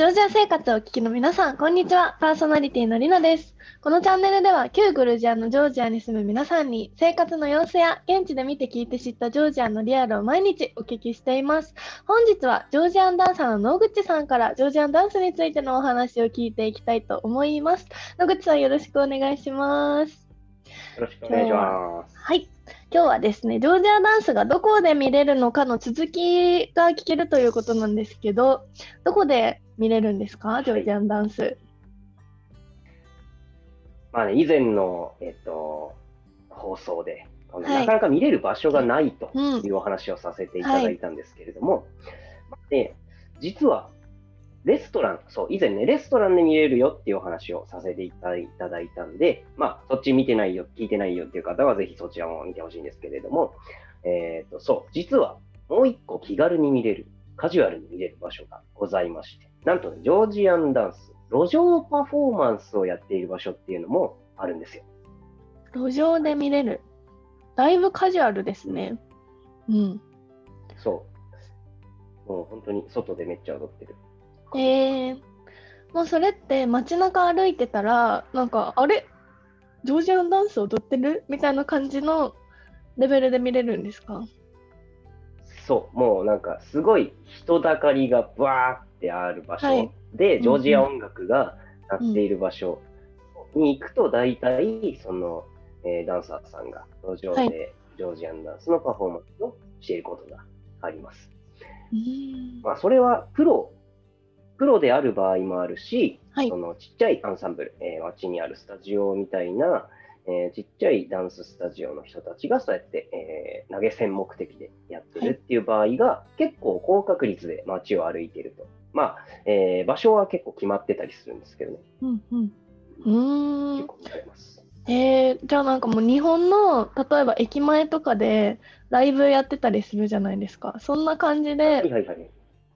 ジョージア生活をお聞きの皆さん、こんにちは。パーソナリティのりなです。このチャンネルでは、旧グルジアのジョージアに住む皆さんに、生活の様子や現地で見て聞いて知ったジョージアのリアルを毎日お聞きしています。本日は、ジョージアンダンサーの野口さんから、ジョージアンダンスについてのお話を聞いていきたいと思います。野口さん、よろしくお願いします。よろしくお願いします。はい。今日はですね、ジョージアダンスがどこで見れるのかの続きが聞けるということなんですけど、どこで見れるんですか、ジョージアンダンス。まあね、以前の、えっと、放送で、はい、なかなか見れる場所がないというお話をさせていただいたんですけれども、はい、で実はレストラン、そう、以前ね、レストランで見れるよっていうお話をさせていただいたんで、まあ、そっち見てないよ、聞いてないよっていう方は、ぜひそちらも見てほしいんですけれども、えっ、ー、と、そう、実は、もう一個気軽に見れる、カジュアルに見れる場所がございまして、なんとね、ジョージアンダンス、路上パフォーマンスをやっている場所っていうのもあるんですよ。路上で見れる。だいぶカジュアルですね。うん。そう。もう本当に外でめっちゃ踊ってる。えー、もうそれって街中歩いてたらなんかあれ？ジョージアンダンス踊ってる？みたいな感じのレベルで見れるんですか？そうもうなんかすごい人だかりがバーってある場所、はい、でジョージア音楽が鳴っている場所に行くと大体その、えー、ダンサーさんが路上でジョージアンダンスのパフォーマンスをしていることがあります。まあ、それはプロプロである場合もあるし、はい、そのちっちゃいアンサンブル、えー、街にあるスタジオみたいな、えー、ちっちゃいダンススタジオの人たちがそうやって、えー、投げ銭目的でやってるっていう場合が、はい、結構高確率で街を歩いていると。まあ、えー、場所は結構決まってたりするんですけどね。うんうん。うん結構見られます。えー、じゃあなんかもう日本の例えば駅前とかでライブやってたりするじゃないですか。そんな感じで、はいはいはい、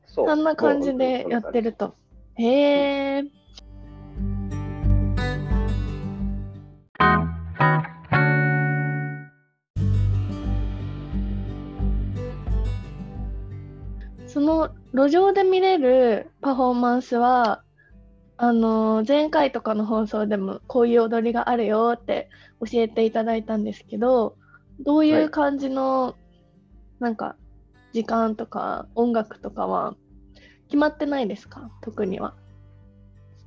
そんな感じでやってると。へえ。その路上で見れるパフォーマンスはあの前回とかの放送でもこういう踊りがあるよって教えていただいたんですけどどういう感じの、はい、なんか時間とか音楽とかは決まってないですか？特には。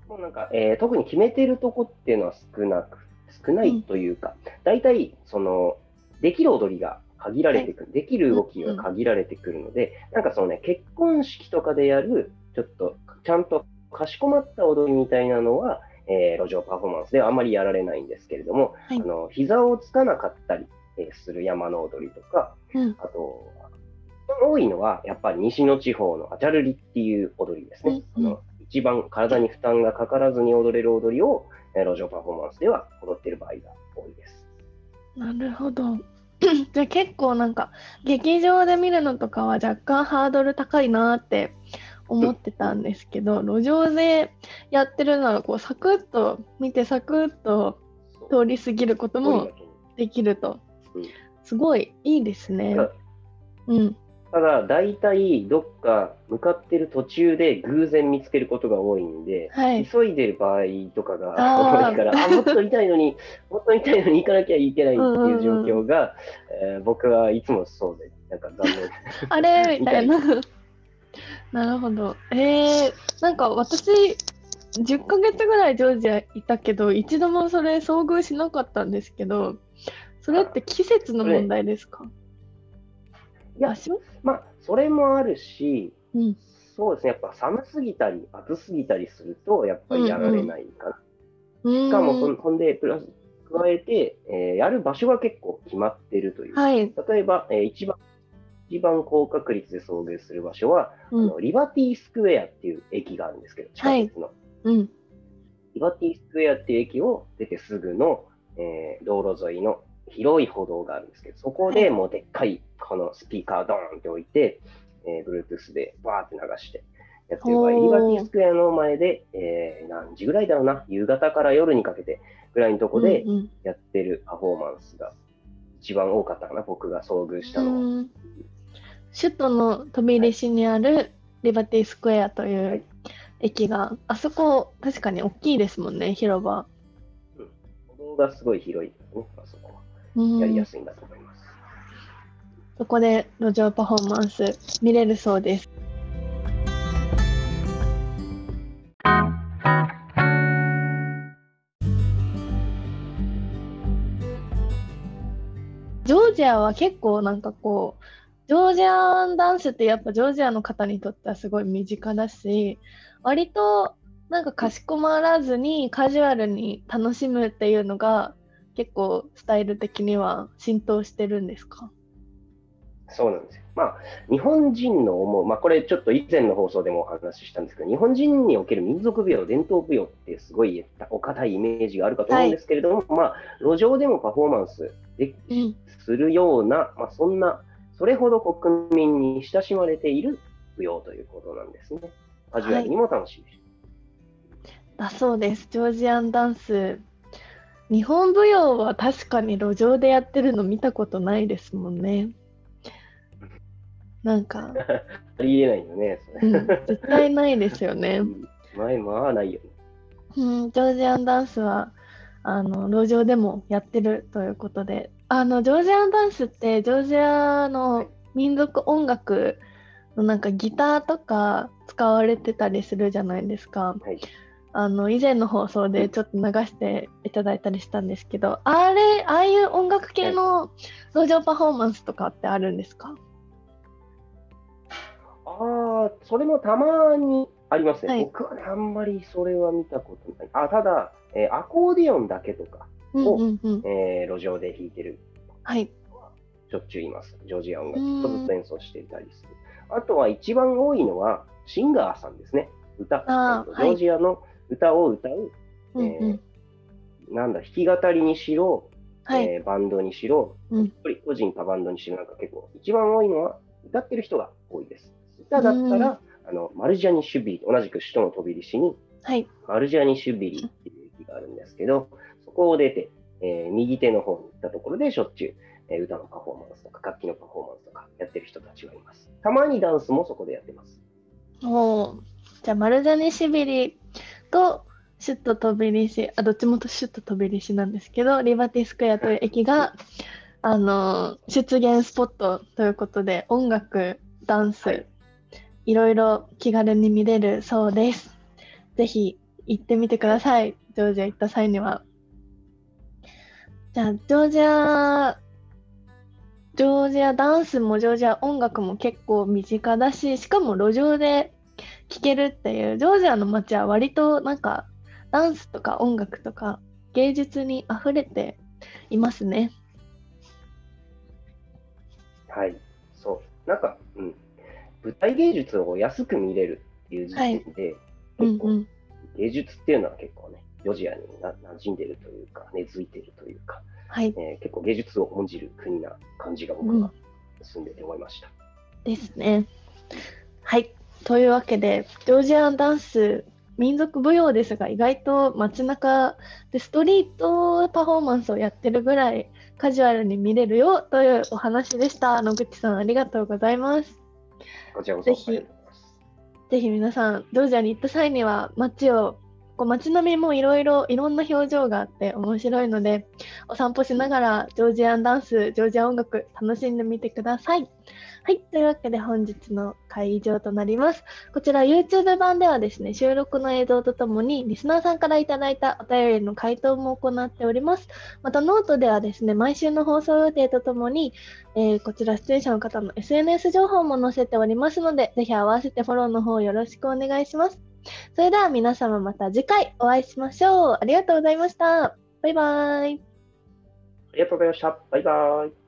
もうなんか、えー、特に決めてるとこっていうのは少なく、少ないというか、うん、大体、その、できる踊りが限られてくる、はい、できる動きが限られてくるので、うん、なんかそのね、結婚式とかでやる、ちょっと、ちゃんとかしこまった踊りみたいなのは、えー、路上パフォーマンスではあんまりやられないんですけれども、はい、あの膝をつかなかったり、えー、する山の踊りとか、うん、あと、多いのは、やっぱり西の地方のアチャルリっていう踊りですね。うんうん、一番体に負担がかからずに踊れる踊りを、え路上パフォーマンスでは踊ってる場合が多いです。なるほど。じゃあ結構なんか劇場で見るのとかは若干ハードル高いなって思ってたんですけど、路上でやってるならこうサクッと見てサクッと通り過ぎることもできると、すごいいいですね。うん、ただ、大体どっか向かってる途中で偶然見つけることが多いんで、はい、急いでる場合とかが多いから、あもっと痛いのに、もっと痛いのに行かなきゃいけないっていう状況が、えー、僕はいつもそうで、なんか残念。あれ？みたいな。なるほど。えー、なんか私、10ヶ月ぐらいジョージアいたけど、一度もそれ遭遇しなかったんですけど、それって季節の問題ですか？いや、まあ、それもあるし、うん、そうですね、やっぱ寒すぎたり、暑すぎたりすると、やっぱりやられないかな。うんうん、しかもそ、ほんで、プラス、加えて、えー、やる場所が結構決まってるという。はい、例えば、えー、一番、一番高確率で遭遇する場所は、うん、あのリバティスクエアっていう駅があるんですけど、地下鉄の。はい、うん、リバティスクエアっていう駅を出てすぐの、えー、道路沿いの広い歩道があるんですけど、そこでもうでっかいこのスピーカードーンって置いて、えー、Bluetooth でバーって流してやってる場合、リバティスクエアの前で、えー、何時ぐらいだろうな、夕方から夜にかけてぐらいのとこでやってるパフォーマンスが一番多かったかな、僕が遭遇したのは。首都の飛び出しにあるリバティスクエアという駅が。あそこ、確かに大きいですもんね、広場。うん。歩道がすごい広いですね、あそこは。やりやすいんだと思います。そこで路上パフォーマンス見れるそうです。ジョージアは結構なんかこうジョージアンダンスってやっぱジョージアの方にとってはすごい身近だし割となんかかしこまらずにカジュアルに楽しむっていうのが結構スタイル的には浸透してるんですか？そうなんですよ。まあ、日本人の思う、まあ、これちょっと以前の放送でもお話ししたんですけど、日本人における民族舞踊、伝統舞踊ってすごいお堅いイメージがあるかと思うんですけれども、はい、まあ、路上でもパフォーマンスで、うん、するような、まあ、そんなそれほど国民に親しまれている舞踊ということなんですね。カジュアルにも楽しいです。はい、だそうです。ジョージアンダンス。日本舞踊は確かに路上でやってるの見たことないですもんね。なんか。ありえないよね、うん、絶対ないですよね。前まあないよね。うん、ジョージアンダンスはあの路上でもやってるということであのジョージアンダンスってジョージアの民族音楽のなんかギターとか使われてたりするじゃないですか。はい、あの以前の放送でちょっと流していただいたりしたんですけど、あれああいう音楽系の路上パフォーマンスとかってあるんですか、ああ、それもたまにありますね。はい、僕はね、あんまりそれは見たことない。あただ、えー、アコーディオンだけとかを、うんうんうん、えー、路上で弾いてる。はい。しょっちゅういます。ジョージア音楽とずっと演奏していたりする。あとは一番多いのは、シンガーさんですね。歌、ジョージアの歌を歌う、はい、えー、なんだ、弾き語りにしろ、はい、えー、バンドにしろ、うん、個人かバンドにしろ、なんか結構、一番多いのは歌ってる人が多いです。歌だったら、あのマルジャニ・シュビリ、同じく首都の飛び入り市に、はい、マルジャニ・シュビリっていう駅があるんですけど、そこを出て、えー、右手の方に行ったところでしょっちゅう、えー、歌のパフォーマンスとか楽器のパフォーマンスとかやってる人たちがいます。たまにダンスもそこでやってます。おじゃあマルジャニシビリとシュッと飛び入り市、あどっちもとシュッと飛び入り市なんですけど、リバティスクエアという駅が、あの出現スポットということで、音楽、ダンス、はい、いろいろ気軽に見れるそうです。ぜひ行ってみてください。ジョージア行った際には。じゃあ、ジョージア、ジョージアダンスもジョージア音楽も結構身近だし、しかも路上で聴けるっていう、ジョージアの街は割となんかダンスとか音楽とか芸術に溢れていますね。はい、そう。なんか、うん。舞台芸術を安く見れるっていう時点で、はい結構、うんうん、芸術っていうのは結構ね、ジョジアにな馴染んでるというか、根付いてるというか、はいえー、結構芸術を重んじる国な感じが僕は住んでて思いました。うん、ですね。はい。というわけで、ジョージアンダンス、民族舞踊ですが、意外と街中でストリートパフォーマンスをやってるぐらいカジュアルに見れるよというお話でした。野口さん、ありがとうございます。こちらこそ。ぜひ、ぜひ皆さん、ジョージアに行った際には街をこう街並みもいろいろいろんな表情があって面白いのでお散歩しながらジョージアンダンスジョージア音楽楽しんでみてください。はい。というわけで本日の会場となります。こちら YouTube 版ではですね、収録の映像とともにリスナーさんからいただいたお便りの回答も行っております。またノートではですね、毎週の放送予定とともに、えー、こちら出演者の方の SNS 情報も載せておりますので、ぜひ合わせてフォローの方よろしくお願いします。それでは皆様また次回お会いしましょう。ありがとうございました。バイバイ。ありがとうございました。バイバイ。